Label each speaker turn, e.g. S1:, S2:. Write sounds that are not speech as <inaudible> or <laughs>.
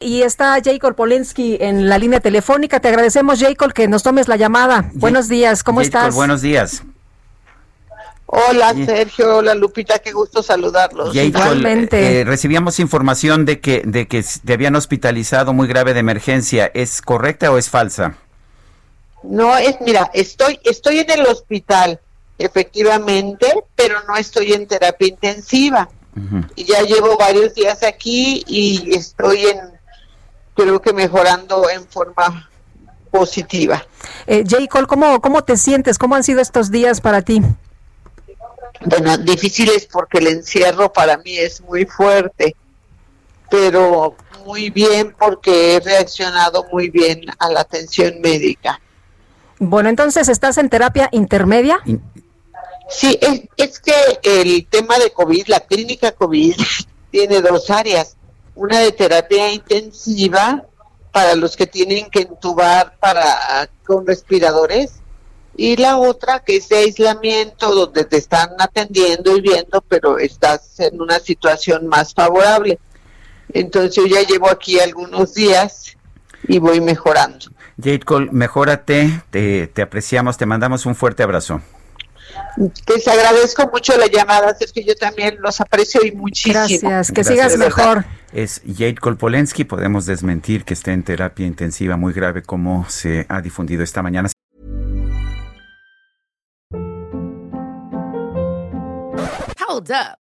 S1: Y está Jacob Polensky en la línea telefónica. Te agradecemos, Jacob, que nos tomes la llamada. Buenos días, ¿cómo
S2: Jacob,
S1: estás?
S2: Buenos días.
S3: Hola Sergio, hola Lupita, qué gusto saludarlos.
S1: Igualmente.
S2: eh, recibíamos información de que, de que te habían hospitalizado muy grave de emergencia. ¿Es correcta o es falsa?
S3: No es, mira, estoy, estoy en el hospital, efectivamente, pero no estoy en terapia intensiva. Y ya llevo varios días aquí y estoy en, creo que mejorando en forma positiva.
S1: Eh, Jacob, ¿cómo, ¿cómo te sientes? ¿Cómo han sido estos días para ti?
S3: Bueno, difíciles porque el encierro para mí es muy fuerte, pero muy bien porque he reaccionado muy bien a la atención médica.
S1: Bueno, entonces, ¿estás en terapia intermedia?
S2: In-
S3: Sí, es, es que el tema de COVID, la clínica COVID, <laughs> tiene dos áreas. Una de terapia intensiva para los que tienen que entubar para con respiradores y la otra que es de aislamiento donde te están atendiendo y viendo, pero estás en una situación más favorable. Entonces yo ya llevo aquí algunos días y voy mejorando.
S2: Jacob, mejórate, te, te apreciamos, te mandamos un fuerte abrazo.
S3: Les agradezco mucho la llamada, es que yo también los aprecio y muchísimo.
S1: Gracias, que
S2: Gracias.
S1: sigas mejor.
S2: Es Jacob Polensky, podemos desmentir que esté en terapia intensiva muy grave como se ha difundido esta mañana.
S4: Hold up.